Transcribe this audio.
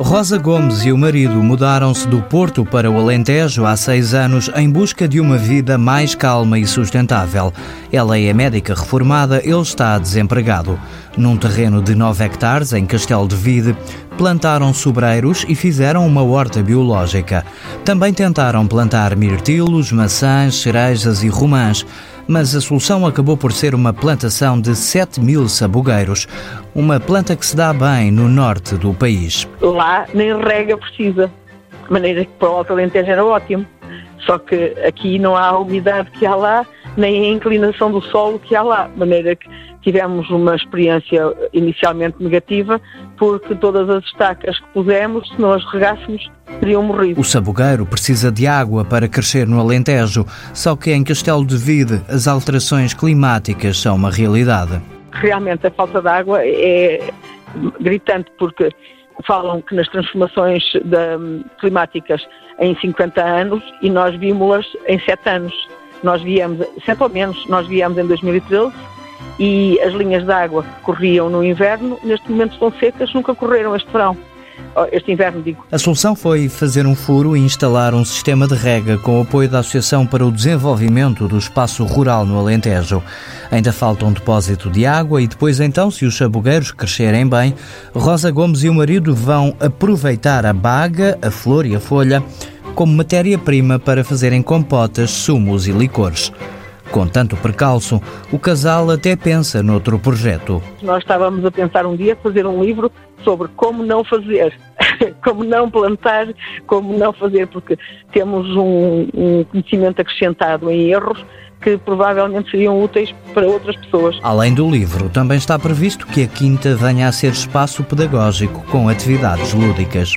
Rosa Gomes e o marido mudaram-se do Porto para o Alentejo há seis anos em busca de uma vida mais calma e sustentável. Ela é médica reformada, ele está desempregado. Num terreno de 9 hectares, em Castelo de Vide, plantaram sobreiros e fizeram uma horta biológica. Também tentaram plantar mirtilos, maçãs, cerejas e romãs mas a solução acabou por ser uma plantação de 7 mil sabugueiros, uma planta que se dá bem no norte do país. Lá nem rega precisa, de maneira que para o Alto Alentejo era ótimo. Só que aqui não há umidade que há lá, nem a inclinação do solo que há lá, de maneira que tivemos uma experiência inicialmente negativa, porque todas as estacas que pusemos, se não as regássemos, teriam morrido. O sabugueiro precisa de água para crescer no Alentejo, só que em Castelo de Vide as alterações climáticas são uma realidade. Realmente a falta de água é gritante, porque falam que nas transformações climáticas em 50 anos e nós vimos-las em 7 anos. Nós viemos, 7 ou menos, nós viemos em 2013 e as linhas de água corriam no inverno, neste momento estão secas, nunca correram este verão. Oh, este inverno, digo. A solução foi fazer um furo e instalar um sistema de rega com o apoio da Associação para o Desenvolvimento do Espaço Rural no Alentejo. Ainda falta um depósito de água e depois então, se os sabugueiros crescerem bem, Rosa Gomes e o marido vão aproveitar a baga, a flor e a folha como matéria-prima para fazerem compotas, sumos e licores. Com tanto percalço, o casal até pensa noutro projeto. Nós estávamos a pensar um dia fazer um livro sobre como não fazer, como não plantar, como não fazer, porque temos um, um conhecimento acrescentado em erros que provavelmente seriam úteis para outras pessoas. Além do livro, também está previsto que a Quinta venha a ser espaço pedagógico com atividades lúdicas.